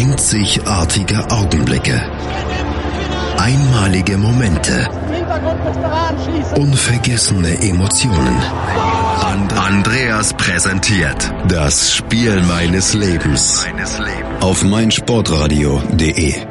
Einzigartige Augenblicke. Einmalige Momente. Unvergessene Emotionen. And Andreas präsentiert das Spiel meines Lebens auf meinsportradio.de.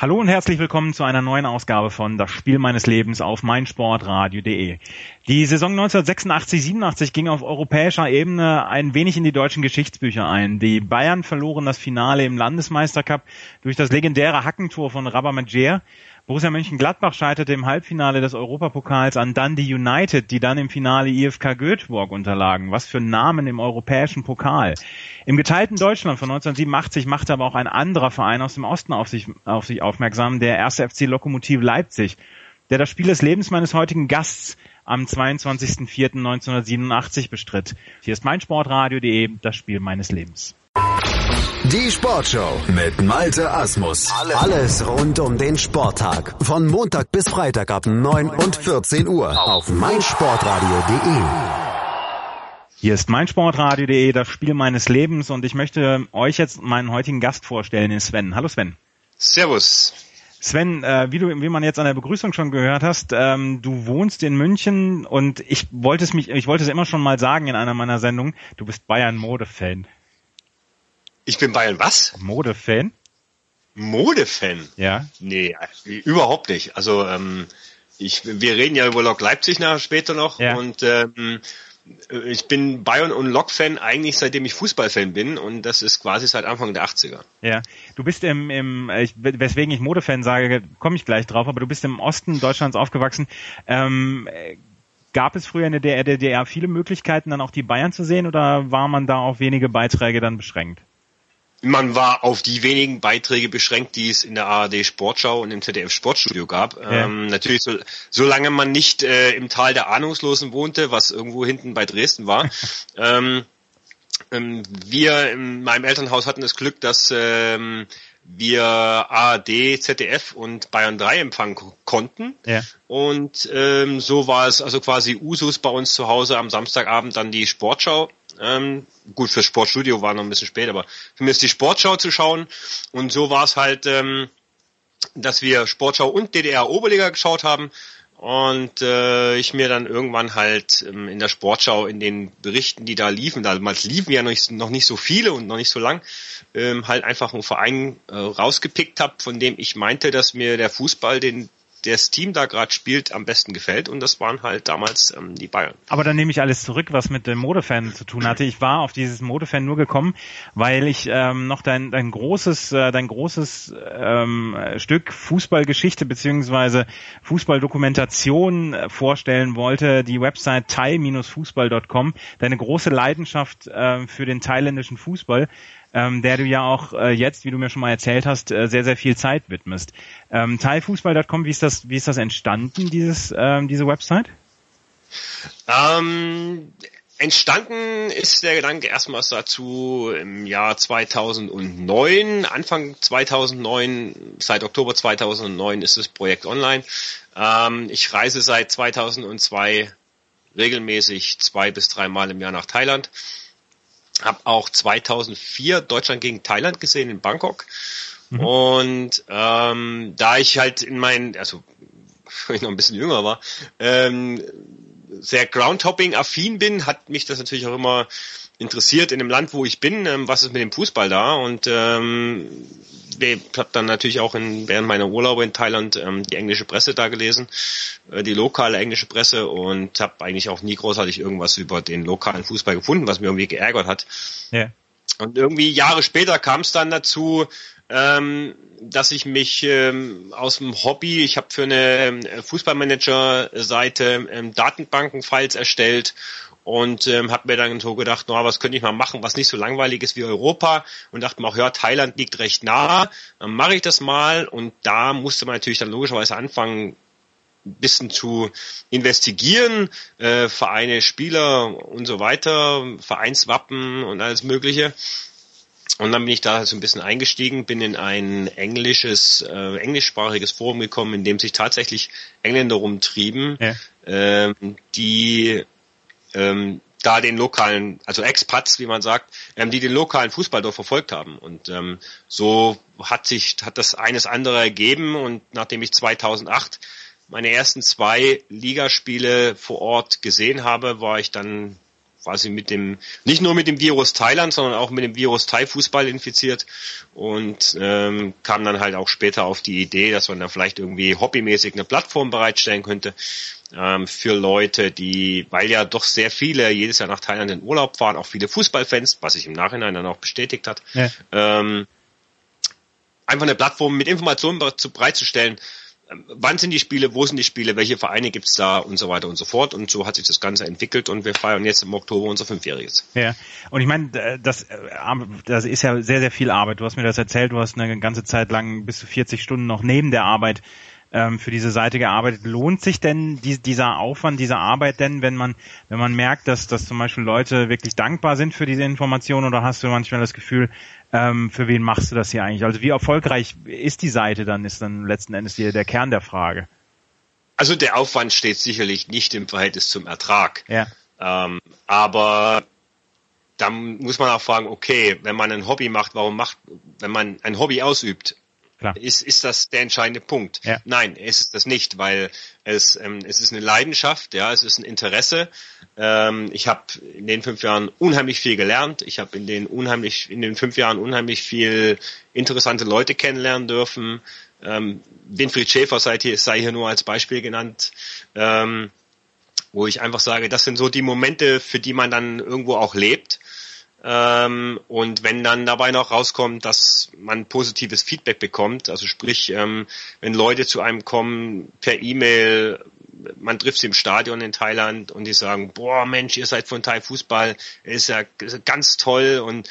Hallo und herzlich willkommen zu einer neuen Ausgabe von Das Spiel meines Lebens auf meinsportradio.de. Die Saison 1986-87 ging auf europäischer Ebene ein wenig in die deutschen Geschichtsbücher ein. Die Bayern verloren das Finale im Landesmeistercup durch das legendäre Hackentor von Rabamadjer. Borussia Mönchengladbach scheiterte im Halbfinale des Europapokals an Dundee United, die dann im Finale IFK Göteborg unterlagen. Was für Namen im europäischen Pokal. Im geteilten Deutschland von 1987 machte aber auch ein anderer Verein aus dem Osten auf sich, auf sich aufmerksam, der erste FC Lokomotiv Leipzig, der das Spiel des Lebens meines heutigen Gasts am 22.04.1987 bestritt. Hier ist meinsportradio.de, das Spiel meines Lebens. Die Sportshow mit Malte Asmus. Alles rund um den Sporttag. Von Montag bis Freitag ab 9 und 14 Uhr auf meinsportradio.de. Hier ist meinsportradio.de, das Spiel meines Lebens und ich möchte euch jetzt meinen heutigen Gast vorstellen, den Sven. Hallo Sven. Servus. Sven, äh, wie du, wie man jetzt an der Begrüßung schon gehört hast, ähm, du wohnst in München und ich wollte es mich, ich wollte es immer schon mal sagen in einer meiner Sendungen, du bist Bayern-Mode-Fan. Ich bin Bayern was? Mode-Fan? Mode-Fan? Ja. Nee, überhaupt nicht. Also ähm, ich, wir reden ja über Lok Leipzig nachher später noch Ja. und ähm, ich bin Bayern und Lok-Fan eigentlich seitdem ich Fußballfan bin und das ist quasi seit Anfang der 80er. Ja, du bist im, im ich, weswegen ich Modefan sage, komme ich gleich drauf, aber du bist im Osten Deutschlands aufgewachsen. Ähm, äh, gab es früher in der DDR, DDR viele Möglichkeiten, dann auch die Bayern zu sehen oder war man da auf wenige Beiträge dann beschränkt? Man war auf die wenigen Beiträge beschränkt, die es in der ARD Sportschau und im ZDF Sportstudio gab. Ja. Ähm, natürlich, so, solange man nicht äh, im Tal der Ahnungslosen wohnte, was irgendwo hinten bei Dresden war. ähm, ähm, wir in meinem Elternhaus hatten das Glück, dass ähm, wir ARD, ZDF und Bayern 3 empfangen ko- konnten. Ja. Und ähm, so war es also quasi Usus bei uns zu Hause am Samstagabend dann die Sportschau. Ähm, gut, fürs Sportstudio war noch ein bisschen spät, aber für mich ist die Sportschau zu schauen. Und so war es halt, ähm, dass wir Sportschau und DDR Oberliga geschaut haben. Und äh, ich mir dann irgendwann halt ähm, in der Sportschau in den Berichten, die da liefen, damals liefen ja noch nicht, noch nicht so viele und noch nicht so lang, ähm, halt einfach einen Verein äh, rausgepickt habe, von dem ich meinte, dass mir der Fußball, den das Team da gerade spielt, am besten gefällt. Und das waren halt damals ähm, die Bayern. Aber dann nehme ich alles zurück, was mit dem Modefan zu tun hatte. Ich war auf dieses Modefan nur gekommen, weil ich ähm, noch dein, dein großes, äh, dein großes ähm, Stück Fußballgeschichte beziehungsweise Fußballdokumentation äh, vorstellen wollte. Die Website thai-fußball.com. Deine große Leidenschaft äh, für den thailändischen Fußball. Ähm, der du ja auch äh, jetzt, wie du mir schon mal erzählt hast, äh, sehr, sehr viel Zeit widmest. Ähm, thaifußball.com, wie ist das, wie ist das entstanden, dieses, ähm, diese Website? Ähm, entstanden ist der Gedanke erstmals dazu im Jahr 2009, Anfang 2009, seit Oktober 2009 ist das Projekt online. Ähm, ich reise seit 2002 regelmäßig zwei bis dreimal im Jahr nach Thailand. Hab auch 2004 Deutschland gegen Thailand gesehen in Bangkok. Und ähm, da ich halt in meinen, also wenn ich noch ein bisschen jünger war, ähm, sehr Groundhopping-affin bin, hat mich das natürlich auch immer interessiert in dem Land, wo ich bin, ähm, was ist mit dem Fußball da und ähm, ich habe dann natürlich auch in, während meiner Urlaube in Thailand ähm, die englische Presse da gelesen, äh, die lokale englische Presse und habe eigentlich auch nie großartig irgendwas über den lokalen Fußball gefunden, was mir irgendwie geärgert hat. Ja. Und irgendwie Jahre später kam es dann dazu, ähm, dass ich mich ähm, aus dem Hobby, ich habe für eine ähm, Fußballmanager-Seite ähm, Datenbanken-Files erstellt und ähm, habe mir dann so gedacht, na, was könnte ich mal machen, was nicht so langweilig ist wie Europa und dachte mir auch, ja, Thailand liegt recht nah, dann mache ich das mal und da musste man natürlich dann logischerweise anfangen, ein bisschen zu investigieren, äh, Vereine, Spieler und so weiter, Vereinswappen und alles Mögliche. Und dann bin ich da so ein bisschen eingestiegen, bin in ein englisches, äh, englischsprachiges Forum gekommen, in dem sich tatsächlich Engländer rumtrieben, Ja. ähm, die ähm, da den lokalen, also Expats, wie man sagt, ähm, die den lokalen Fußball dort verfolgt haben. Und ähm, so hat sich hat das eines andere ergeben und nachdem ich 2008 meine ersten zwei Ligaspiele vor Ort gesehen habe, war ich dann quasi mit dem, nicht nur mit dem Virus Thailand, sondern auch mit dem Virus Thai-Fußball infiziert und ähm, kam dann halt auch später auf die Idee, dass man da vielleicht irgendwie hobbymäßig eine Plattform bereitstellen könnte ähm, für Leute, die, weil ja doch sehr viele jedes Jahr nach Thailand in Urlaub fahren, auch viele Fußballfans, was sich im Nachhinein dann auch bestätigt hat, ja. ähm, einfach eine Plattform mit Informationen bereitzustellen, wann sind die Spiele, wo sind die Spiele, welche Vereine gibt's da und so weiter und so fort. Und so hat sich das Ganze entwickelt und wir feiern jetzt im Oktober unser Fünfjähriges. Ja, und ich meine, das, äh, das ist ja sehr, sehr viel Arbeit. Du hast mir das erzählt, du hast eine ganze Zeit lang bis zu 40 Stunden noch neben der Arbeit ähm, für diese Seite gearbeitet. Lohnt sich denn die, dieser Aufwand, diese Arbeit denn, wenn man, wenn man merkt, dass, dass zum Beispiel Leute wirklich dankbar sind für diese Information oder hast du manchmal das Gefühl, ähm, für wen machst du das hier eigentlich? Also wie erfolgreich ist die Seite dann, ist dann letzten Endes hier der Kern der Frage. Also der Aufwand steht sicherlich nicht im Verhältnis zum Ertrag. Ja. Ähm, aber da muss man auch fragen, okay, wenn man ein Hobby macht, warum macht, wenn man ein Hobby ausübt, Klar. Ist, ist das der entscheidende Punkt? Ja. Nein, ist es das nicht, weil es, ähm, es ist eine Leidenschaft, ja, es ist ein Interesse. Ähm, ich habe in den fünf Jahren unheimlich viel gelernt. Ich habe in den unheimlich, in den fünf Jahren unheimlich viel interessante Leute kennenlernen dürfen. Ähm, Winfried Schäfer sei hier, sei hier nur als Beispiel genannt. Ähm, wo ich einfach sage, das sind so die Momente, für die man dann irgendwo auch lebt. Ähm, und wenn dann dabei noch rauskommt, dass man positives Feedback bekommt, also sprich, ähm, wenn Leute zu einem kommen per E-Mail, man trifft sie im Stadion in Thailand und die sagen, boah Mensch, ihr seid von Thai Fußball, ist ja ganz toll und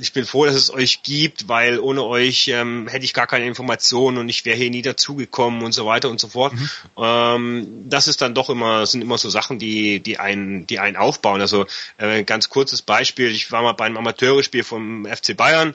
ich bin froh, dass es euch gibt, weil ohne euch ähm, hätte ich gar keine Informationen und ich wäre hier nie dazugekommen und so weiter und so fort. Mhm. Ähm, das ist dann doch immer, sind immer so Sachen, die, die einen, die einen aufbauen. Also äh, ganz kurzes Beispiel, ich war mal bei einem Amateurspiel vom FC Bayern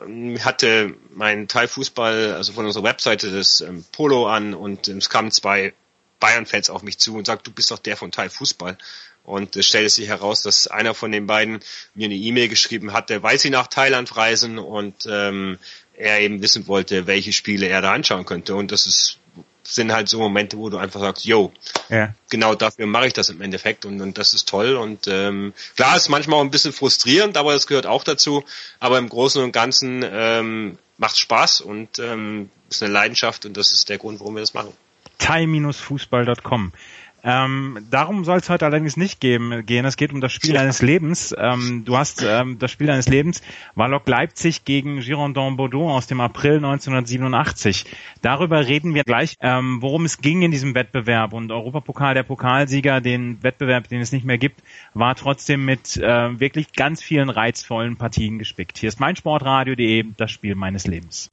ähm, hatte mein Fußball, also von unserer Webseite das ähm, Polo an und es kamen zwei Bayern-Fans auf mich zu und sagt, du bist doch der von Teil Fußball. Und es stellte sich heraus, dass einer von den beiden mir eine E-Mail geschrieben hatte, weil sie nach Thailand reisen und ähm, er eben wissen wollte, welche Spiele er da anschauen könnte. Und das ist, sind halt so Momente, wo du einfach sagst, yo, ja. genau dafür mache ich das im Endeffekt und, und das ist toll. Und ähm, klar, ist manchmal auch ein bisschen frustrierend, aber das gehört auch dazu. Aber im Großen und Ganzen ähm, macht Spaß und ähm, ist eine Leidenschaft und das ist der Grund, warum wir das machen. thai-fußball.com ähm, darum soll es heute allerdings nicht gehen. gehen. Es geht um das Spiel ja. deines Lebens. Ähm, du hast ähm, das Spiel deines Lebens war Lok Leipzig gegen Girondin Bordeaux aus dem April 1987. Darüber reden wir gleich, ähm, worum es ging in diesem Wettbewerb. Und Europapokal, der Pokalsieger, den Wettbewerb, den es nicht mehr gibt, war trotzdem mit äh, wirklich ganz vielen reizvollen Partien gespickt. Hier ist mein Sportradio.de, das Spiel meines Lebens.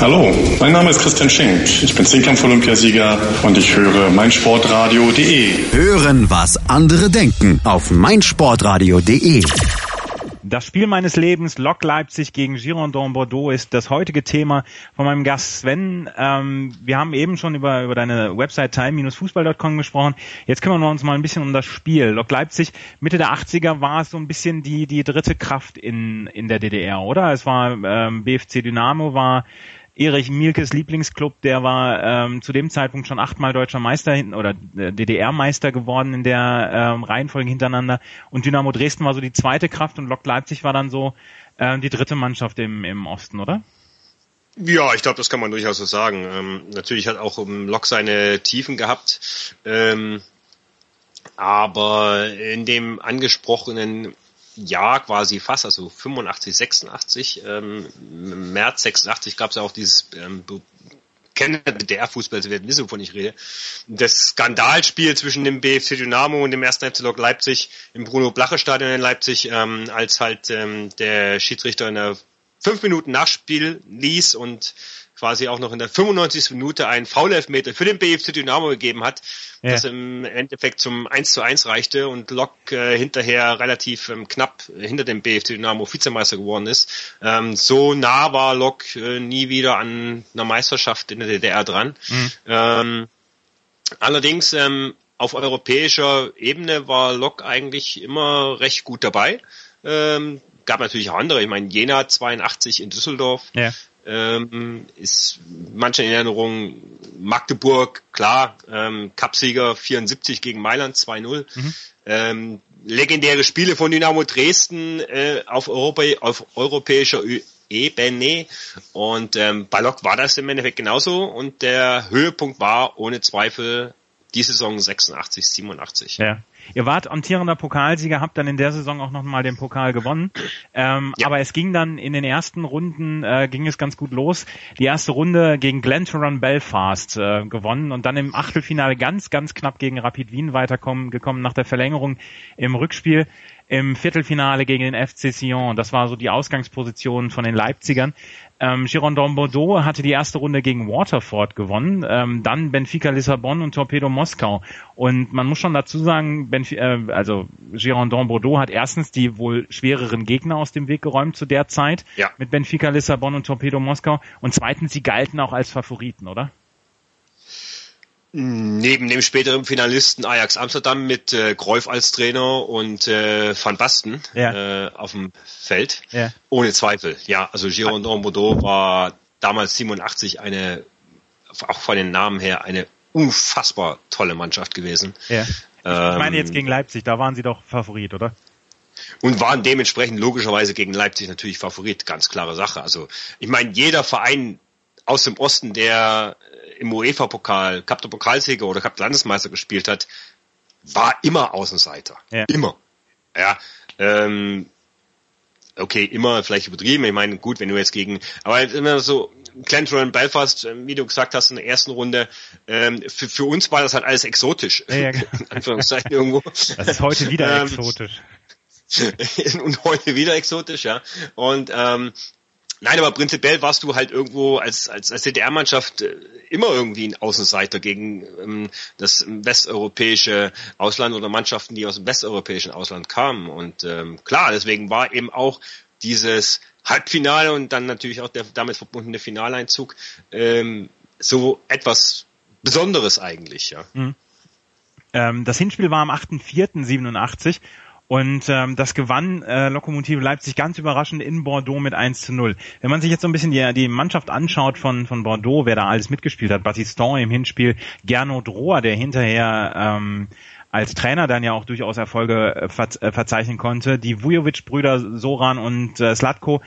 Hallo, mein Name ist Christian Schenk. Ich bin Zehnkampf-Olympiasieger und ich höre meinsportradio.de. Hören, was andere denken auf meinsportradio.de. Das Spiel meines Lebens, Lok Leipzig gegen Girondin Bordeaux, ist das heutige Thema von meinem Gast Sven. Ähm, wir haben eben schon über, über deine Website time-fußball.com gesprochen. Jetzt kümmern wir uns mal ein bisschen um das Spiel. Lok Leipzig, Mitte der 80er war es so ein bisschen die, die dritte Kraft in, in der DDR, oder? Es war ähm, BFC Dynamo, war Erich Mielkes Lieblingsclub, der war ähm, zu dem Zeitpunkt schon achtmal deutscher Meister oder äh, DDR-Meister geworden in der ähm, Reihenfolge hintereinander. Und Dynamo Dresden war so die zweite Kraft und Lok Leipzig war dann so äh, die dritte Mannschaft im, im Osten, oder? Ja, ich glaube, das kann man durchaus so sagen. Ähm, natürlich hat auch um, Lok seine Tiefen gehabt. Ähm, aber in dem angesprochenen Jahr quasi fast, also 85, 86, ähm, März 86 gab es ja auch dieses ähm, Kenner der Fußball, Sie werden wissen, wovon ich rede. Das Skandalspiel zwischen dem BFC Dynamo und dem ersten FC Lok Leipzig im Bruno Blache Stadion in Leipzig, ähm, als halt ähm, der Schiedsrichter in der fünf Minuten Nachspiel ließ und quasi auch noch in der 95. Minute einen Foul-Elfmeter für den BFC Dynamo gegeben hat, ja. das im Endeffekt zum 1 zu 1 reichte und Lok äh, hinterher relativ ähm, knapp hinter dem BFC Dynamo Vizemeister geworden ist. Ähm, so nah war Lok äh, nie wieder an einer Meisterschaft in der DDR dran. Mhm. Ähm, allerdings ähm, auf europäischer Ebene war Lok eigentlich immer recht gut dabei. Ähm, gab natürlich auch andere. Ich meine, Jena 82 in Düsseldorf. Ja. Ähm, ist manche in Erinnerung Magdeburg, klar, ähm, Cupsieger 74 gegen Mailand 2-0. Mhm. Ähm, legendäre Spiele von Dynamo Dresden äh, auf, Europa, auf europäischer Ebene. Und ähm, bei Lok war das im Endeffekt genauso. Und der Höhepunkt war ohne Zweifel die Saison 86, 87. Ja. Ihr wart amtierender Pokalsieger, habt dann in der Saison auch nochmal den Pokal gewonnen. Ähm, ja. Aber es ging dann in den ersten Runden, äh, ging es ganz gut los. Die erste Runde gegen Glentoran Belfast äh, gewonnen und dann im Achtelfinale ganz, ganz knapp gegen Rapid Wien weitergekommen gekommen nach der Verlängerung im Rückspiel im Viertelfinale gegen den FC Sion. Das war so die Ausgangsposition von den Leipzigern. Ähm, Girondin Bordeaux hatte die erste Runde gegen Waterford gewonnen, ähm, dann Benfica Lissabon und Torpedo Moskau. Und man muss schon dazu sagen, Benf äh, also Girondin Bordeaux hat erstens die wohl schwereren Gegner aus dem Weg geräumt zu der Zeit ja. mit Benfica Lissabon und Torpedo Moskau. Und zweitens, sie galten auch als Favoriten, oder? Neben dem späteren Finalisten Ajax Amsterdam mit äh, Greuf als Trainer und äh, Van Basten ja. äh, auf dem Feld. Ja. Ohne Zweifel. Ja, also Girondin Bordeaux war damals 87 eine, auch von den Namen her, eine unfassbar tolle Mannschaft gewesen. Ja. Ich ähm, meine jetzt gegen Leipzig, da waren sie doch Favorit, oder? Und waren dementsprechend logischerweise gegen Leipzig natürlich Favorit, ganz klare Sache. Also ich meine, jeder Verein aus dem Osten, der im UEFA-Pokal, Cup der Pokalsieger oder Cup Landesmeister gespielt hat, war immer Außenseiter. Ja. Immer. Ja. Ähm, okay, immer vielleicht übertrieben. Ich meine, gut, wenn du jetzt gegen, aber immer so Clanton Belfast, ähm, wie du gesagt hast in der ersten Runde, ähm, für, für uns war das halt alles exotisch. Ja, ja. In Anführungszeichen irgendwo. Das ist heute wieder ähm, exotisch. und heute wieder exotisch, ja. Und ähm, Nein, aber prinzipiell warst du halt irgendwo als, als, als DDR-Mannschaft äh, immer irgendwie ein Außenseiter gegen ähm, das westeuropäische Ausland oder Mannschaften, die aus dem westeuropäischen Ausland kamen. Und ähm, klar, deswegen war eben auch dieses Halbfinale und dann natürlich auch der damit verbundene Finaleinzug ähm, so etwas Besonderes eigentlich, ja. Mhm. Ähm, das Hinspiel war am 8.4.87 und ähm, das gewann äh, Lokomotive Leipzig ganz überraschend in Bordeaux mit 1 zu 0. Wenn man sich jetzt so ein bisschen die, die Mannschaft anschaut von, von Bordeaux, wer da alles mitgespielt hat, Battiston im Hinspiel, Gernot Rohr, der hinterher ähm, als Trainer dann ja auch durchaus Erfolge äh, äh, verzeichnen konnte, die Vujovic-Brüder Soran und äh, Slatko,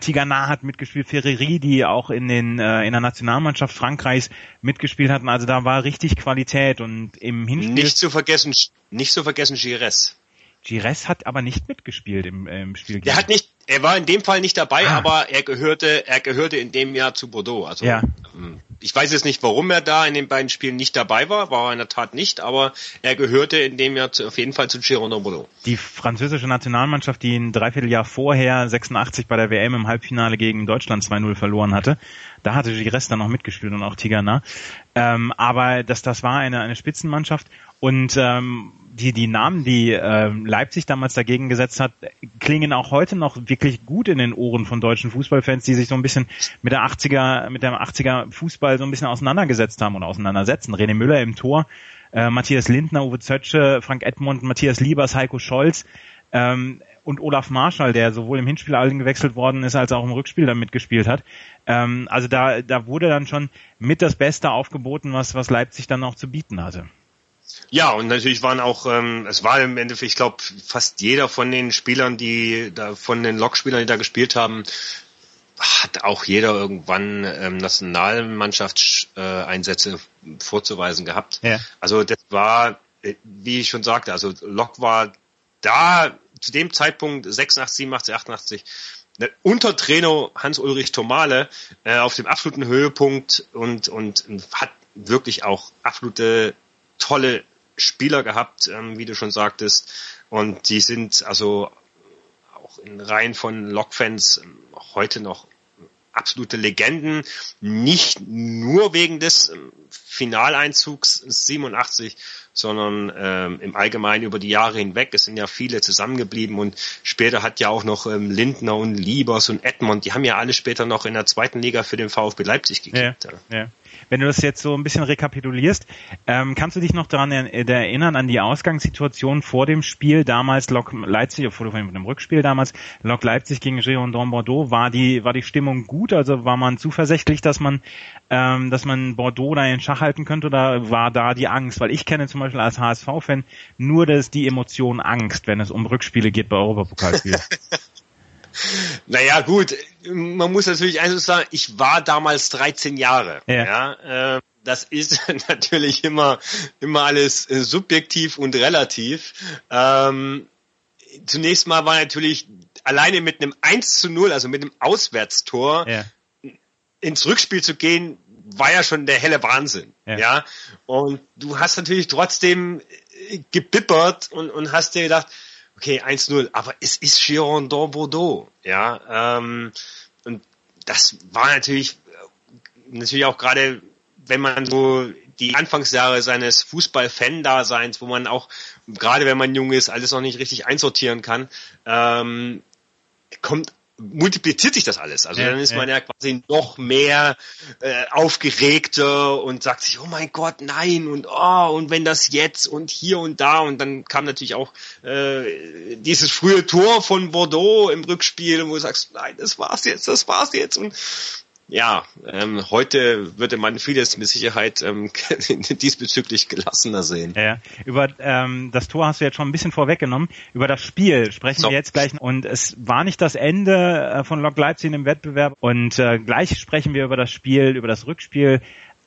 Tigana hat mitgespielt, Ferreri, die auch in den in der Nationalmannschaft Frankreichs mitgespielt hatten. Also da war richtig Qualität und im Hinspiel nicht zu vergessen, nicht zu vergessen Gires. Gires hat aber nicht mitgespielt im, äh, im Spiel. Er hat nicht, er war in dem Fall nicht dabei, ah. aber er gehörte, er gehörte in dem Jahr zu Bordeaux. Also ja. Ähm, ich weiß jetzt nicht, warum er da in den beiden Spielen nicht dabei war, war er in der Tat nicht, aber er gehörte in dem Jahr zu, auf jeden Fall zu Girondin Bordeaux. Die französische Nationalmannschaft, die ein Dreivierteljahr vorher 86 bei der WM im Halbfinale gegen Deutschland 2-0 verloren hatte, da hatte Gires dann noch mitgespielt und auch Tigana. Ähm, aber das, das war eine, eine Spitzenmannschaft und ähm, die, die Namen, die äh, Leipzig damals dagegen gesetzt hat, klingen auch heute noch wirklich gut in den Ohren von deutschen Fußballfans, die sich so ein bisschen mit der 80er, mit dem 80er Fußball so ein bisschen auseinandergesetzt haben oder auseinandersetzen. René Müller im Tor, äh, Matthias Lindner, Uwe Zötsche, Frank Edmund, Matthias Liebers, Heiko Scholz ähm, und Olaf Marschall, der sowohl im Hinspiel allen gewechselt worden ist, als auch im Rückspiel dann mitgespielt hat. Ähm, also da, da wurde dann schon mit das Beste aufgeboten, was, was Leipzig dann auch zu bieten hatte. Ja, und natürlich waren auch, ähm, es war im Endeffekt, ich glaube, fast jeder von den Spielern, die da, von den Lokspielern, die da gespielt haben, hat auch jeder irgendwann ähm, Nationalmannschaftseinsätze äh, vorzuweisen gehabt. Ja. Also das war, äh, wie ich schon sagte, also Lok war da zu dem Zeitpunkt 86, 87, 88 unter Trainer Hans-Ulrich Tomale äh, auf dem absoluten Höhepunkt und, und hat wirklich auch absolute tolle Spieler gehabt, ähm, wie du schon sagtest. Und die sind also auch in Reihen von Lokfans ähm, heute noch absolute Legenden, nicht nur wegen des ähm, Finaleinzugs 87, sondern ähm, im Allgemeinen über die Jahre hinweg. Es sind ja viele zusammengeblieben und später hat ja auch noch ähm, Lindner und Liebers und Edmond, die haben ja alle später noch in der zweiten Liga für den VfB Leipzig gekickt. Ja, ja. Wenn du das jetzt so ein bisschen rekapitulierst, ähm, kannst du dich noch daran erinnern, an die Ausgangssituation vor dem Spiel damals Lok Leipzig, vor dem Rückspiel damals, Lok Leipzig gegen Girondin Bordeaux, war die, war die Stimmung gut? Also war man zuversichtlich, dass man, ähm, dass man Bordeaux da in Schach halten könnte oder war da die Angst? Weil ich kenne zum Beispiel als HSV-Fan nur das, die Emotion Angst, wenn es um Rückspiele geht bei Europapokalspielen. Naja, gut, man muss natürlich eins sagen, ich war damals 13 Jahre. Ja. ja äh, das ist natürlich immer, immer alles äh, subjektiv und relativ. Ähm, zunächst mal war natürlich alleine mit einem 1 zu 0, also mit einem Auswärtstor, ja. Ins Rückspiel zu gehen, war ja schon der helle Wahnsinn. Ja. ja. Und du hast natürlich trotzdem äh, gebippert und, und hast dir gedacht, okay, 1-0, aber es ist Girondin Bordeaux, ja, ähm, und das war natürlich, natürlich auch gerade, wenn man so die Anfangsjahre seines Fußball-Fan-Daseins, wo man auch, gerade wenn man jung ist, alles noch nicht richtig einsortieren kann, ähm, kommt multipliziert sich das alles. Also ja, dann ist ja. man ja quasi noch mehr äh, aufgeregter und sagt sich, oh mein Gott, nein und oh und wenn das jetzt und hier und da und dann kam natürlich auch äh, dieses frühe Tor von Bordeaux im Rückspiel, wo du sagst, nein, das war's jetzt, das war's jetzt und ja, ähm, heute würde man vieles mit Sicherheit ähm, diesbezüglich gelassener sehen. Ja, über ähm, das Tor hast du jetzt schon ein bisschen vorweggenommen. Über das Spiel sprechen so. wir jetzt gleich. Und es war nicht das Ende äh, von Lok Leipzig im Wettbewerb. Und äh, gleich sprechen wir über das Spiel, über das Rückspiel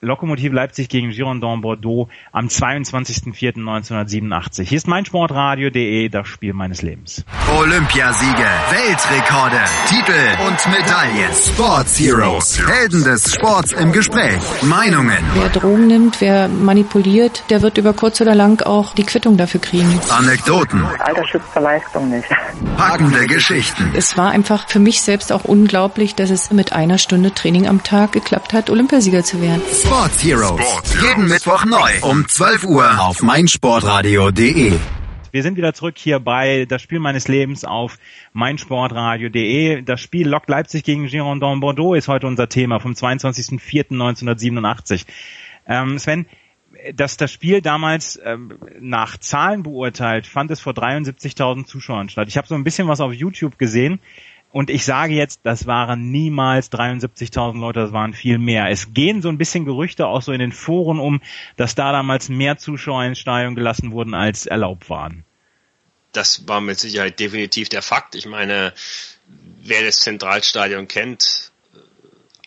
Lokomotiv Leipzig gegen Girondin Bordeaux am 22.04.1987. Hier ist meinsportradio.de, das Spiel meines Lebens. Olympiasiege, Weltrekorde, Titel und Medaillen. Sports Heroes, Helden des Sports im Gespräch. Meinungen. Wer Drogen nimmt, wer manipuliert, der wird über kurz oder lang auch die Quittung dafür kriegen. Anekdoten. Alter schützt Leistung nicht. Packende Geschichten. Es war einfach für mich selbst auch unglaublich, dass es mit einer Stunde Training am Tag geklappt hat, Olympiasieger zu werden. Sports Heroes. Sports Jeden Mittwoch neu um 12 Uhr auf meinsportradio.de. Wir sind wieder zurück hier bei das Spiel meines Lebens auf meinsportradio.de. Das Spiel Lok Leipzig gegen Girondin Bordeaux ist heute unser Thema vom 22.04.1987. Ähm, Sven, dass das Spiel damals ähm, nach Zahlen beurteilt, fand es vor 73.000 Zuschauern statt. Ich habe so ein bisschen was auf YouTube gesehen. Und ich sage jetzt, das waren niemals 73.000 Leute, das waren viel mehr. Es gehen so ein bisschen Gerüchte auch so in den Foren um, dass da damals mehr Zuschauer ins Stadion gelassen wurden, als erlaubt waren. Das war mit Sicherheit definitiv der Fakt. Ich meine, wer das Zentralstadion kennt,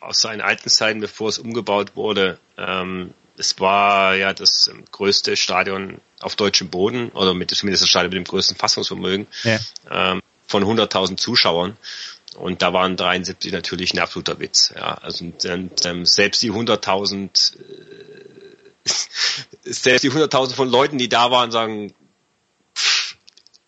aus seinen alten Zeiten, bevor es umgebaut wurde, ähm, es war ja das größte Stadion auf deutschem Boden oder mit, zumindest das Stadion mit dem größten Fassungsvermögen. Ja. Ähm, von 100.000 Zuschauern. Und da waren 73 natürlich ein absoluter Witz. Ja, also ähm, selbst die 100.000, äh, selbst die 100.000 von Leuten, die da waren, sagen, pff,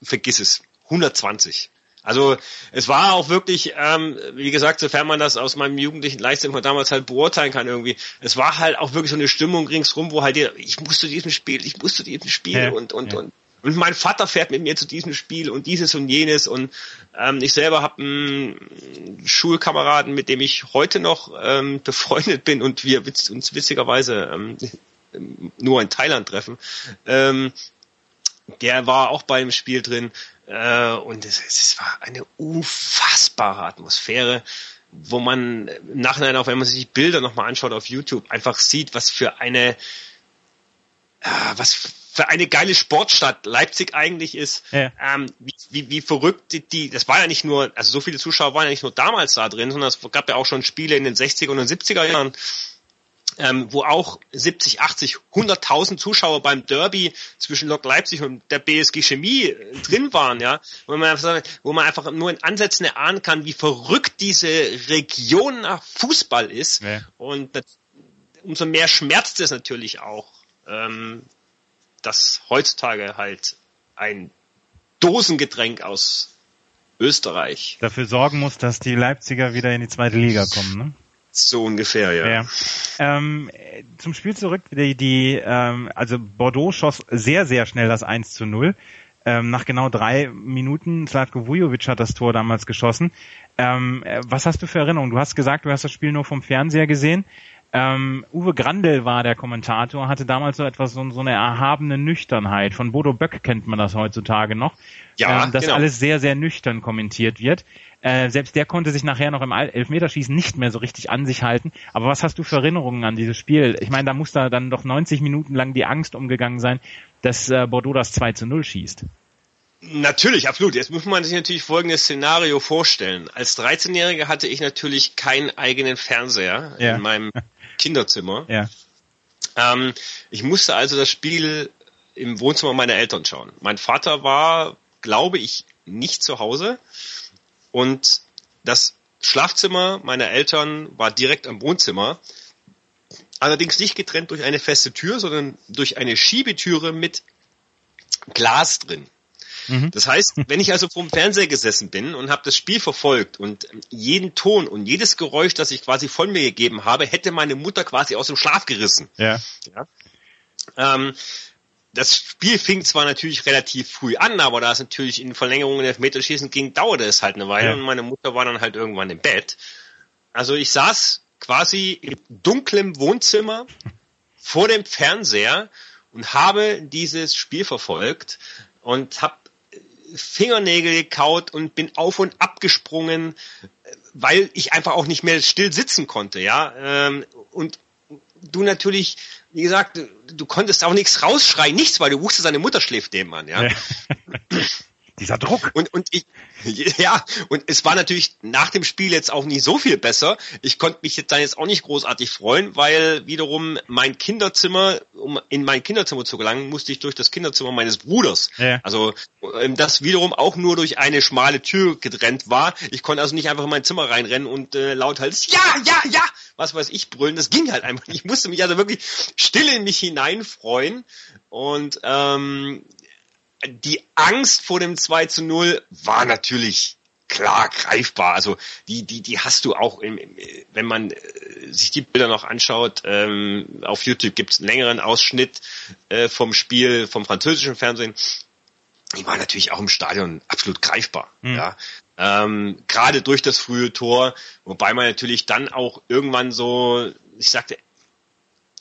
vergiss es, 120. Also es war auch wirklich, ähm, wie gesagt, sofern man das aus meinem jugendlichen Leistung von damals halt beurteilen kann irgendwie, es war halt auch wirklich so eine Stimmung ringsrum, wo halt jeder, ich muss zu diesem Spiel, ich muss zu diesem Spiel ja, und und ja. und und mein Vater fährt mit mir zu diesem Spiel und dieses und jenes. Und ähm, ich selber habe einen Schulkameraden, mit dem ich heute noch ähm, befreundet bin und wir witz, uns witzigerweise ähm, nur in Thailand treffen. Ähm, der war auch bei dem Spiel drin äh, und es, es war eine unfassbare Atmosphäre wo man im Nachhinein, auch wenn man sich die Bilder nochmal anschaut auf YouTube, einfach sieht, was für eine, äh, was für eine geile Sportstadt Leipzig eigentlich ist, ja. ähm, wie, wie, wie verrückt die, die, das war ja nicht nur, also so viele Zuschauer waren ja nicht nur damals da drin, sondern es gab ja auch schon Spiele in den 60er und den 70er Jahren, ähm, wo auch 70, 80, 100.000 Zuschauer beim Derby zwischen Lok Leipzig und der BSG Chemie äh, drin waren, ja, wo man, einfach, wo man einfach nur in Ansätzen erahnen kann, wie verrückt diese Region nach Fußball ist. Ja. Und das, umso mehr schmerzt es natürlich auch, ähm, dass heutzutage halt ein Dosengetränk aus Österreich dafür sorgen muss, dass die Leipziger wieder in die zweite Liga kommen, ne? So ungefähr, ja. ja. Ähm, zum Spiel zurück, die, die ähm, also Bordeaux schoss sehr, sehr schnell das 1 zu 0. Ähm, nach genau drei Minuten, Slatko Vujovic hat das Tor damals geschossen. Ähm, äh, was hast du für Erinnerungen? Du hast gesagt, du hast das Spiel nur vom Fernseher gesehen. Ähm, Uwe Grandel war der Kommentator, hatte damals so etwas, so, so eine erhabene Nüchternheit. Von Bodo Böck kennt man das heutzutage noch. Ja, ähm, dass genau. alles sehr, sehr nüchtern kommentiert wird. Äh, selbst der konnte sich nachher noch im Elfmeterschießen nicht mehr so richtig an sich halten. Aber was hast du für Erinnerungen an dieses Spiel? Ich meine, da muss da dann doch 90 Minuten lang die Angst umgegangen sein, dass äh, Bordeaux das 2 zu 0 schießt. Natürlich, absolut. Jetzt muss man sich natürlich folgendes Szenario vorstellen. Als 13-Jähriger hatte ich natürlich keinen eigenen Fernseher ja. in meinem Kinderzimmer. Ja. Ähm, ich musste also das Spiel im Wohnzimmer meiner Eltern schauen. Mein Vater war, glaube ich, nicht zu Hause und das Schlafzimmer meiner Eltern war direkt am Wohnzimmer. Allerdings nicht getrennt durch eine feste Tür, sondern durch eine Schiebetüre mit Glas drin. Mhm. Das heißt, wenn ich also vorm Fernseher gesessen bin und habe das Spiel verfolgt und jeden Ton und jedes Geräusch, das ich quasi von mir gegeben habe, hätte meine Mutter quasi aus dem Schlaf gerissen. Ja. ja. Ähm, das Spiel fing zwar natürlich relativ früh an, aber da es natürlich in Verlängerungen Elfmeterschießen ging, dauerte es halt eine Weile ja. und meine Mutter war dann halt irgendwann im Bett. Also ich saß quasi im dunklen Wohnzimmer vor dem Fernseher und habe dieses Spiel verfolgt und habe Fingernägel gekaut und bin auf und ab gesprungen, weil ich einfach auch nicht mehr still sitzen konnte, ja. Ähm, und du natürlich, wie gesagt, du konntest auch nichts rausschreien, nichts, weil du wusstest, seine Mutter schläft nebenan, ja. Dieser Druck. Und, und ich, ja, und es war natürlich nach dem Spiel jetzt auch nicht so viel besser. Ich konnte mich jetzt dann jetzt auch nicht großartig freuen, weil wiederum mein Kinderzimmer, um in mein Kinderzimmer zu gelangen, musste ich durch das Kinderzimmer meines Bruders. Ja. Also ähm, das wiederum auch nur durch eine schmale Tür getrennt war. Ich konnte also nicht einfach in mein Zimmer reinrennen und äh, laut halt ja, ja, ja, was weiß ich brüllen. Das ging halt einfach. Ich musste mich also wirklich still in mich hineinfreuen und ähm, die Angst vor dem 2 zu 0 war natürlich klar greifbar. Also die, die, die hast du auch, im, wenn man äh, sich die Bilder noch anschaut. Ähm, auf YouTube gibt es einen längeren Ausschnitt äh, vom Spiel vom französischen Fernsehen. Die war natürlich auch im Stadion absolut greifbar. Mhm. Ja. Ähm, Gerade durch das frühe Tor, wobei man natürlich dann auch irgendwann so, ich sagte,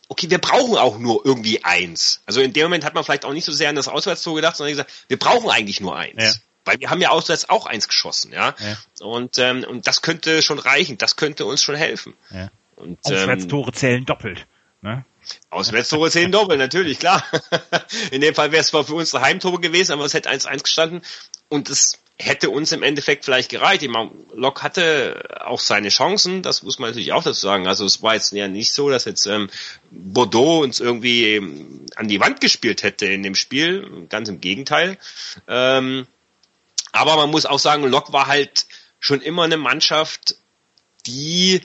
okay, wir brauchen auch nur irgendwie eins. Also in dem Moment hat man vielleicht auch nicht so sehr an das Auswärtstor gedacht, sondern gesagt, wir brauchen eigentlich nur eins. Ja. Weil wir haben ja auswärts auch eins geschossen, ja. ja. Und, ähm, und das könnte schon reichen, das könnte uns schon helfen. Ja. Und, Auswärtstore ähm, zählen doppelt. Ne? Auswärtstore zählen doppelt, natürlich, klar. In dem Fall wäre es zwar für uns Heimtore gewesen, aber es hätte 1-1 gestanden. Und das hätte uns im Endeffekt vielleicht gereicht. Ich meine, Lok hatte auch seine Chancen, das muss man natürlich auch dazu sagen. Also es war jetzt ja nicht so, dass jetzt ähm, Bordeaux uns irgendwie ähm, an die Wand gespielt hätte in dem Spiel, ganz im Gegenteil. Ähm, aber man muss auch sagen, Lok war halt schon immer eine Mannschaft, die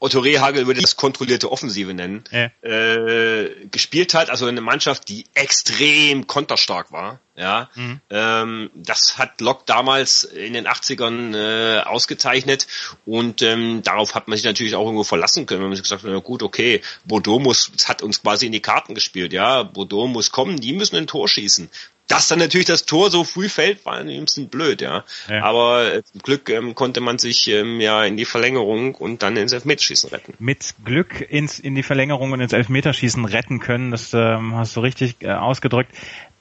Otto Rehagel würde das kontrollierte Offensive nennen, ja. äh, gespielt hat. Also eine Mannschaft, die extrem konterstark war. Ja, mhm. ähm, das hat Lok damals in den 80ern äh, ausgezeichnet und ähm, darauf hat man sich natürlich auch irgendwo verlassen können. Man hat gesagt, na gut, okay, Bordeaux muss, hat uns quasi in die Karten gespielt. Ja, Bordeaux muss kommen, die müssen ein Tor schießen. Dass dann natürlich das Tor so früh fällt, war ein bisschen blöd, ja. ja. Aber äh, zum Glück ähm, konnte man sich ähm, ja in die Verlängerung und dann ins Elfmeterschießen retten. Mit Glück ins, in die Verlängerung und ins Elfmeterschießen retten können, das ähm, hast du richtig äh, ausgedrückt.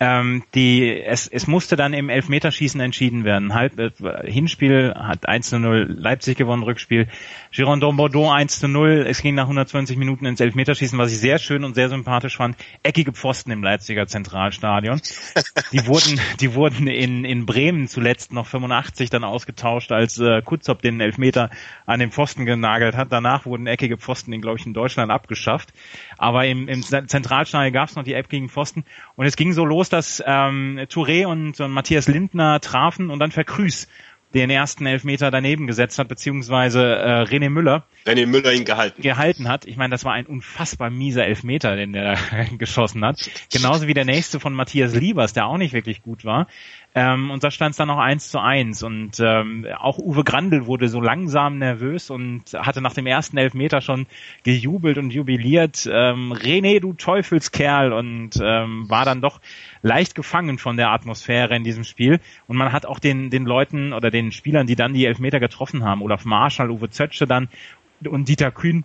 Ähm, die, es, es musste dann im Elfmeterschießen entschieden werden. Halb, äh, Hinspiel hat 1 zu 0 Leipzig gewonnen, Rückspiel Girondin Bordeaux 1 zu 0. Es ging nach 120 Minuten ins Elfmeterschießen, was ich sehr schön und sehr sympathisch fand. Eckige Pfosten im Leipziger Zentralstadion. Die wurden, die wurden in, in Bremen zuletzt noch 85 dann ausgetauscht, als äh, Kutzop den Elfmeter an den Pfosten genagelt hat. Danach wurden eckige Pfosten in, glaube ich, in Deutschland abgeschafft. Aber im, im Zentralstadion gab es noch die eckigen Pfosten. Und es ging so los, dass ähm, Touré und, und Matthias Lindner trafen und dann Verkrüß den ersten Elfmeter daneben gesetzt hat, beziehungsweise äh, René Müller. René Müller ihn gehalten. Gehalten hat. Ich meine, das war ein unfassbar mieser Elfmeter, den der geschossen hat. Genauso wie der nächste von Matthias Liebers, der auch nicht wirklich gut war. Ähm, und da stand es dann noch eins zu eins. Und ähm, auch Uwe Grandl wurde so langsam nervös und hatte nach dem ersten Elfmeter schon gejubelt und jubiliert. Ähm, René, du Teufelskerl! Und ähm, war dann doch leicht gefangen von der Atmosphäre in diesem Spiel. Und man hat auch den, den Leuten oder den Spielern, die dann die Elfmeter getroffen haben, Olaf Marschall, Uwe Zötsche dann und Dieter Kühn,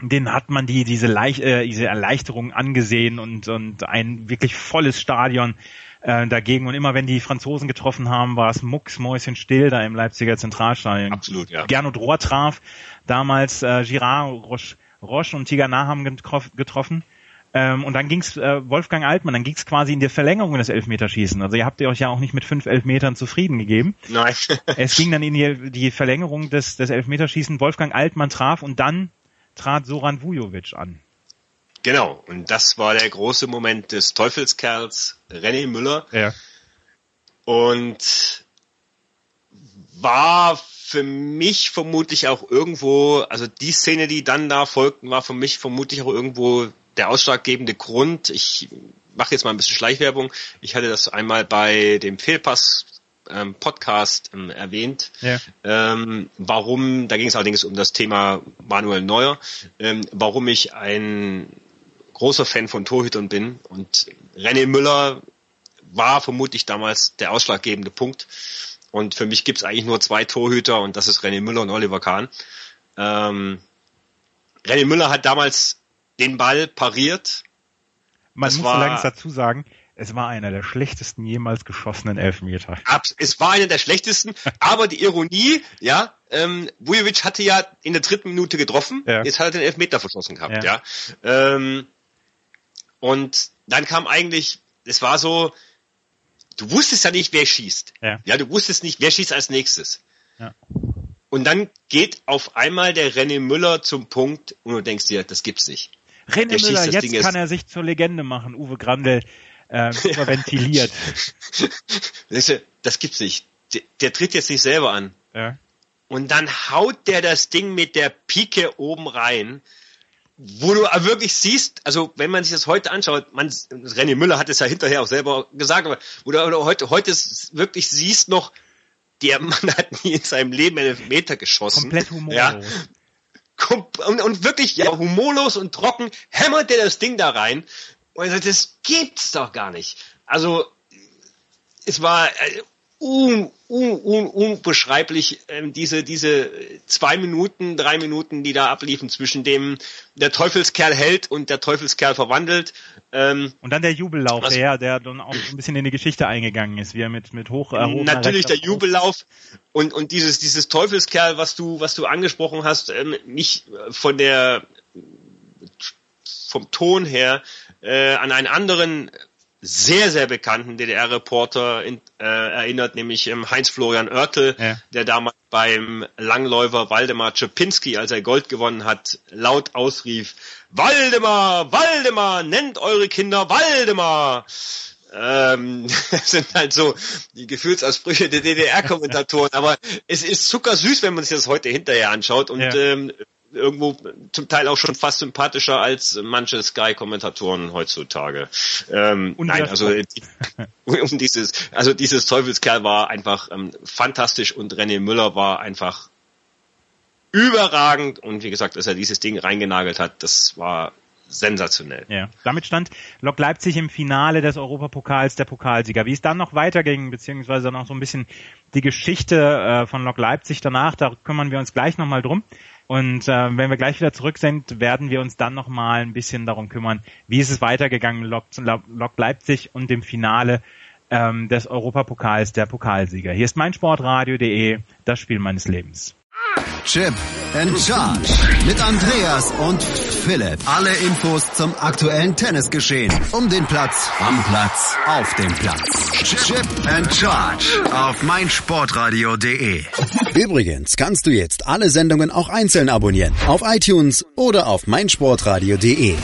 den hat man die diese, Leicht, äh, diese Erleichterung angesehen und und ein wirklich volles Stadion äh, dagegen und immer wenn die Franzosen getroffen haben, war es mucksmäuschen still da im Leipziger Zentralstadion. Absolut, ja. Gernot Rohr traf damals äh, Girard, Roche, Roche und Tigana haben getroffen. Ähm, und dann ging's äh, Wolfgang Altmann, dann ging's quasi in der Verlängerung des Elfmeterschießen. Also ihr habt ihr euch ja auch nicht mit fünf Elfmetern zufrieden gegeben. Nein. es ging dann in die, die Verlängerung des, des Elfmeterschießen. Wolfgang Altmann traf und dann trat Soran Vujovic an. Genau, und das war der große Moment des Teufelskerls René Müller. Ja. Und war für mich vermutlich auch irgendwo, also die Szene, die dann da folgten, war für mich vermutlich auch irgendwo der ausschlaggebende Grund. Ich mache jetzt mal ein bisschen Schleichwerbung. Ich hatte das einmal bei dem Fehlpass ähm, Podcast ähm, erwähnt. Ja. Ähm, warum, da ging es allerdings um das Thema Manuel Neuer, ähm, warum ich ein großer Fan von Torhütern bin und René Müller war vermutlich damals der ausschlaggebende Punkt. Und für mich gibt es eigentlich nur zwei Torhüter und das ist René Müller und Oliver Kahn. Ähm, René Müller hat damals den Ball pariert. Man das muss allerdings dazu sagen, es war einer der schlechtesten jemals geschossenen Elfmeter. Es war einer der schlechtesten, aber die Ironie, ja, ähm, Vujovic hatte ja in der dritten Minute getroffen, ja. jetzt hat er den Elfmeter verschossen gehabt, ja. ja. Ähm, und dann kam eigentlich, es war so, du wusstest ja nicht, wer schießt. Ja, ja du wusstest nicht, wer schießt als nächstes. Ja. Und dann geht auf einmal der René Müller zum Punkt und du denkst dir, das gibt's nicht. René Müller, jetzt Ding kann er sich zur Legende machen, Uwe Grandel äh, ventiliert. das gibt's nicht. Der, der, tritt jetzt nicht selber an. Ja. Und dann haut der das Ding mit der Pike oben rein, wo du wirklich siehst, also wenn man sich das heute anschaut, man, René Müller hat es ja hinterher auch selber gesagt, aber wo du heute, heute wirklich siehst noch, der Mann hat nie in seinem Leben einen Meter geschossen. Komplett humorlos. Ja. Und, und wirklich, ja, humorlos und trocken hämmert der das Ding da rein. Und er sagt, das gibt's doch gar nicht. Also, es war äh, un, un, un, unbeschreiblich, äh, diese, diese zwei Minuten, drei Minuten, die da abliefen zwischen dem, der Teufelskerl hält und der Teufelskerl verwandelt. Ähm, und dann der Jubellauf, was, der, der dann auch ein bisschen in die Geschichte eingegangen ist, wie er mit, mit hoch, äh, Natürlich der Jubellauf und, und dieses, dieses Teufelskerl, was du, was du angesprochen hast, ähm, nicht von der, vom Ton her, äh, an einen anderen sehr, sehr bekannten DDR-Reporter äh, erinnert, nämlich ähm, Heinz-Florian Oertel, ja. der damals beim Langläufer Waldemar Czepinski, als er Gold gewonnen hat, laut ausrief, Waldemar, Waldemar, nennt eure Kinder Waldemar. Ähm, das sind halt so die Gefühlsausbrüche der DDR-Kommentatoren, aber es ist zuckersüß, wenn man sich das heute hinterher anschaut und ja. ähm, irgendwo zum Teil auch schon fast sympathischer als manche Sky-Kommentatoren heutzutage. Ähm, nein, also um dieses, also dieses Teufelskerl war einfach ähm, fantastisch und René Müller war einfach überragend und wie gesagt, dass er dieses Ding reingenagelt hat, das war sensationell. Ja, damit stand Lok Leipzig im Finale des Europapokals der Pokalsieger. Wie es dann noch weiterging, beziehungsweise noch so ein bisschen die Geschichte äh, von Lok Leipzig danach, da kümmern wir uns gleich nochmal drum. Und äh, wenn wir gleich wieder zurück sind, werden wir uns dann nochmal ein bisschen darum kümmern, wie ist es weitergegangen, Lok, Lok Leipzig und dem Finale ähm, des Europapokals der Pokalsieger. Hier ist meinsportradio.de, das Spiel meines Lebens. Chip and Charge mit Andreas und Philipp. Alle Infos zum aktuellen Tennisgeschehen. Um den Platz, am Platz, auf dem Platz. Chip and Charge auf meinsportradio.de. Übrigens kannst du jetzt alle Sendungen auch einzeln abonnieren. Auf iTunes oder auf meinsportradio.de.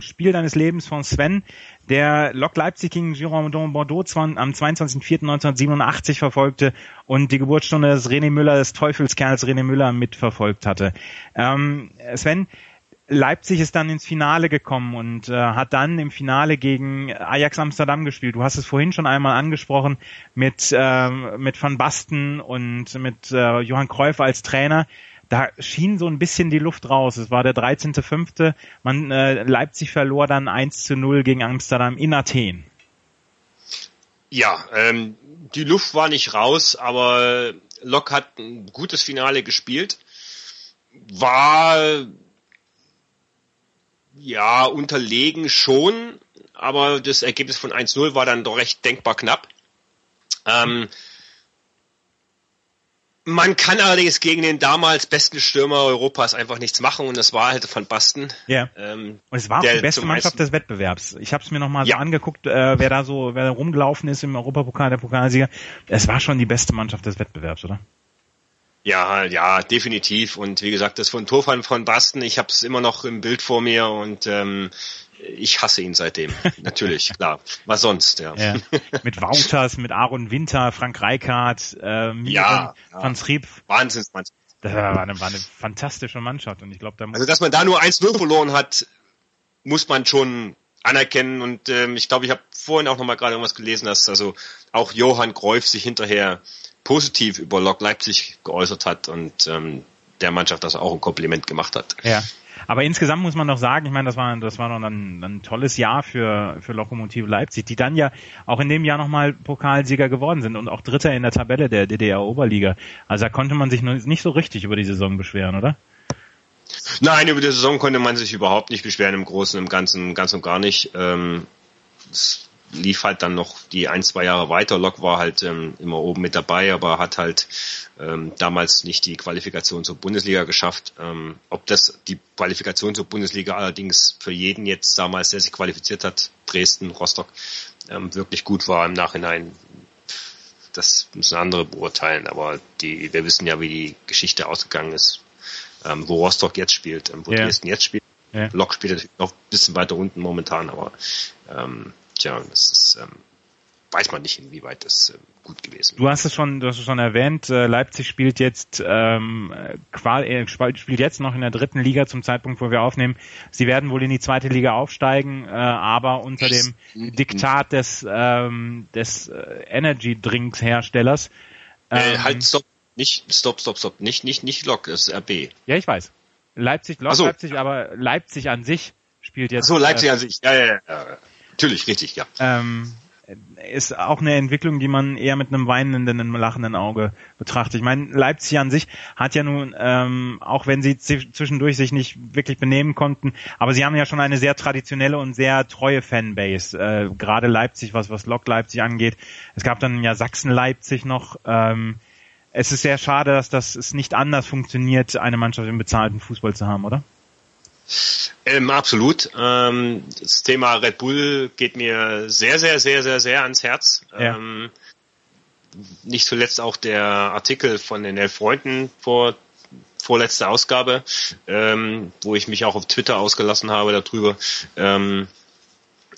Spiel deines Lebens von Sven der Lok Leipzig gegen Girondin Bordeaux am 22.04.1987 verfolgte und die Geburtsstunde des René Müller, des Teufelskerls René Müller mitverfolgt hatte. Ähm, Sven, Leipzig ist dann ins Finale gekommen und äh, hat dann im Finale gegen Ajax Amsterdam gespielt. Du hast es vorhin schon einmal angesprochen mit, äh, mit Van Basten und mit äh, Johann Cruyff als Trainer. Da schien so ein bisschen die Luft raus. Es war der 13.5. Man, äh, Leipzig verlor dann 1 zu 0 gegen Amsterdam in Athen. Ja, ähm, die Luft war nicht raus, aber Lok hat ein gutes Finale gespielt. War ja unterlegen schon, aber das Ergebnis von 1-0 war dann doch recht denkbar knapp. Ähm, man kann allerdings gegen den damals besten Stürmer Europas einfach nichts machen und das war halt Van Basten. Ja. Ähm, und es war auch die beste Mannschaft des Wettbewerbs. Ich habe es mir nochmal ja. so angeguckt, äh, wer da so, wer da rumgelaufen ist im Europapokal, der Pokalsieger. Es war schon die beste Mannschaft des Wettbewerbs, oder? Ja, ja, definitiv. Und wie gesagt, das von Tor von Basten, ich habe es immer noch im Bild vor mir und ähm, ich hasse ihn seitdem. Natürlich, klar. Was sonst, ja. ja. Mit Wouters, mit Aaron Winter, Frank Reichardt, äh, Miren, ja, ja. Van Schriep. Wahnsinnsmannschaft. Das war eine, war eine fantastische Mannschaft und ich glaube, da Also, dass man da nur 1-0 verloren hat, muss man schon anerkennen und ähm, ich glaube, ich habe vorhin auch nochmal gerade irgendwas gelesen, dass also auch Johann Greuf sich hinterher positiv über Lok Leipzig geäußert hat und ähm, der Mannschaft das auch ein Kompliment gemacht hat. Ja. Aber insgesamt muss man doch sagen, ich meine, das war, das war noch ein, ein tolles Jahr für, für Lokomotive Leipzig, die dann ja auch in dem Jahr nochmal Pokalsieger geworden sind und auch Dritter in der Tabelle der DDR-Oberliga. Also da konnte man sich nicht so richtig über die Saison beschweren, oder? Nein, über die Saison konnte man sich überhaupt nicht beschweren, im Großen und im Ganzen, ganz und gar nicht. Ähm, es lief halt dann noch die ein, zwei Jahre weiter. Lok war halt ähm, immer oben mit dabei, aber hat halt ähm, damals nicht die Qualifikation zur Bundesliga geschafft. Ähm, ob das die Qualifikation zur Bundesliga allerdings für jeden jetzt damals, der sich qualifiziert hat, Dresden, Rostock, ähm, wirklich gut war im Nachhinein, das müssen andere beurteilen, aber die, wir wissen ja, wie die Geschichte ausgegangen ist, ähm, wo Rostock jetzt spielt, ähm, wo ja. Dresden jetzt spielt. Ja. Lok spielt noch ein bisschen weiter unten momentan, aber ähm, Tja, das ist, ähm, weiß man nicht, inwieweit das äh, gut gewesen Du hast es schon, du hast es schon erwähnt, äh, Leipzig spielt jetzt ähm, Qual, äh, spielt jetzt noch in der dritten Liga zum Zeitpunkt, wo wir aufnehmen. Sie werden wohl in die zweite Liga aufsteigen, äh, aber unter dem Diktat des ähm, des äh, Energy Drinks Herstellers. Ähm, äh, halt stopp, nicht stopp, stopp, stopp, nicht nicht nicht Lok, das ist RB. Ja, ich weiß. Leipzig, Lok, so. Leipzig, aber Leipzig an sich spielt jetzt. Ach so, Leipzig äh, an sich, ja, ja, ja. Natürlich, richtig, ja. Ähm, ist auch eine Entwicklung, die man eher mit einem weinenden, einem lachenden Auge betrachtet. Ich meine, Leipzig an sich hat ja nun, ähm, auch wenn sie zwischendurch sich nicht wirklich benehmen konnten, aber sie haben ja schon eine sehr traditionelle und sehr treue Fanbase. Äh, gerade Leipzig, was was Lok Leipzig angeht. Es gab dann ja Sachsen Leipzig noch. Ähm, es ist sehr schade, dass das es nicht anders funktioniert, eine Mannschaft im bezahlten Fußball zu haben, oder? Ähm, absolut. Ähm, das Thema Red Bull geht mir sehr, sehr, sehr, sehr, sehr ans Herz. Ja. Ähm, nicht zuletzt auch der Artikel von den elf Freunden vor vorletzte Ausgabe, ähm, wo ich mich auch auf Twitter ausgelassen habe darüber. Ähm,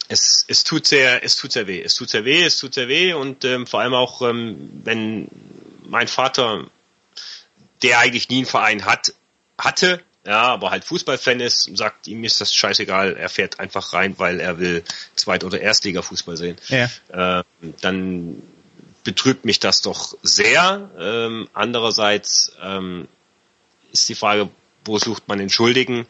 es, es tut sehr, es tut sehr weh. Es tut sehr weh, es tut sehr weh und ähm, vor allem auch, ähm, wenn mein Vater, der eigentlich nie einen Verein hat, hatte, ja, aber halt Fußballfan ist und sagt, ihm ist das scheißegal, er fährt einfach rein, weil er will Zweit- oder Erstliga-Fußball sehen. Ja. Äh, dann betrübt mich das doch sehr. Ähm, andererseits ähm, ist die Frage, wo sucht man den Schuldigen?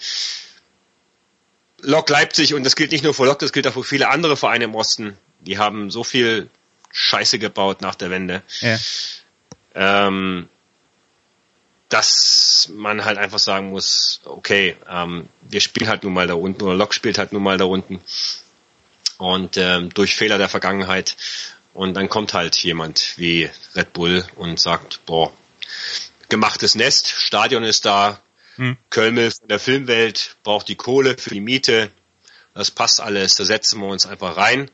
Lok Leipzig, und das gilt nicht nur für Lok, das gilt auch für viele andere Vereine im Osten, die haben so viel Scheiße gebaut nach der Wende. Ja. Ähm, dass man halt einfach sagen muss, okay, ähm, wir spielen halt nun mal da unten oder Lok spielt halt nun mal da unten. Und ähm, durch Fehler der Vergangenheit. Und dann kommt halt jemand wie Red Bull und sagt, boah, gemachtes Nest, Stadion ist da, hm. Kölmel von der Filmwelt braucht die Kohle für die Miete, das passt alles, da setzen wir uns einfach rein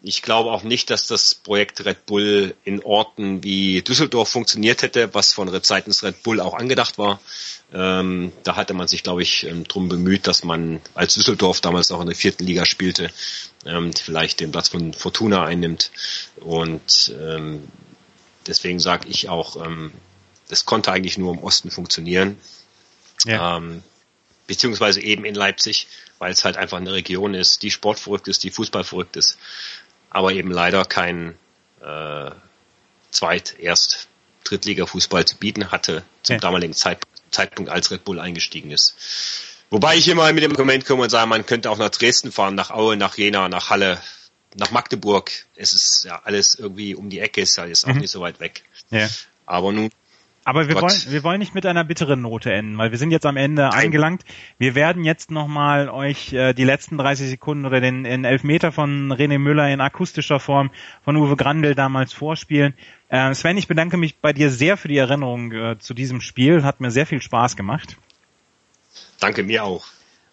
ich glaube auch nicht, dass das Projekt Red Bull in Orten wie Düsseldorf funktioniert hätte, was von seitens Red Bull auch angedacht war. Ähm, da hatte man sich, glaube ich, ähm, drum bemüht, dass man als Düsseldorf damals auch in der vierten Liga spielte, ähm, vielleicht den Platz von Fortuna einnimmt. Und ähm, deswegen sage ich auch, ähm, das konnte eigentlich nur im Osten funktionieren. Ja. Ähm, beziehungsweise eben in Leipzig, weil es halt einfach eine Region ist, die sportverrückt ist, die fußballverrückt ist, aber eben leider kein äh, Zweit-, Erst-, Drittliga-Fußball zu bieten hatte zum ja. damaligen Zeit, Zeitpunkt, als Red Bull eingestiegen ist. Wobei ich immer mit dem Argument komme und sage, man könnte auch nach Dresden fahren, nach Aue, nach Jena, nach Halle, nach Magdeburg. Es ist ja alles irgendwie um die Ecke, ist ja jetzt auch mhm. nicht so weit weg. Ja. Aber nun aber wir wollen, wir wollen nicht mit einer bitteren Note enden, weil wir sind jetzt am Ende Nein. angelangt. Wir werden jetzt nochmal euch äh, die letzten 30 Sekunden oder den in Elfmeter von René Müller in akustischer Form von Uwe Grandel damals vorspielen. Äh, Sven, ich bedanke mich bei dir sehr für die Erinnerung äh, zu diesem Spiel. Hat mir sehr viel Spaß gemacht. Danke mir auch.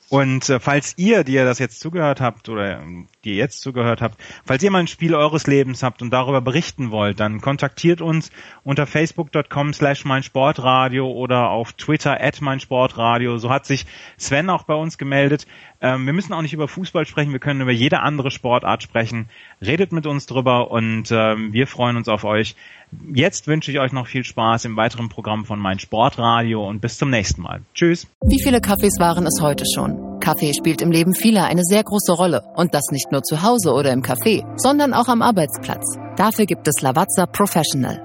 Und äh, falls ihr, die ihr das jetzt zugehört habt oder ähm, die ihr jetzt zugehört habt, falls ihr mal ein Spiel eures Lebens habt und darüber berichten wollt, dann kontaktiert uns unter facebook.com slash meinsportradio oder auf Twitter at meinsportradio. So hat sich Sven auch bei uns gemeldet. Ähm, wir müssen auch nicht über Fußball sprechen, wir können über jede andere Sportart sprechen. Redet mit uns drüber und ähm, wir freuen uns auf euch. Jetzt wünsche ich euch noch viel Spaß im weiteren Programm von Mein Sportradio und bis zum nächsten Mal. Tschüss. Wie viele Kaffees waren es heute schon? Kaffee spielt im Leben vieler eine sehr große Rolle. Und das nicht nur zu Hause oder im Café, sondern auch am Arbeitsplatz. Dafür gibt es Lavazza Professional.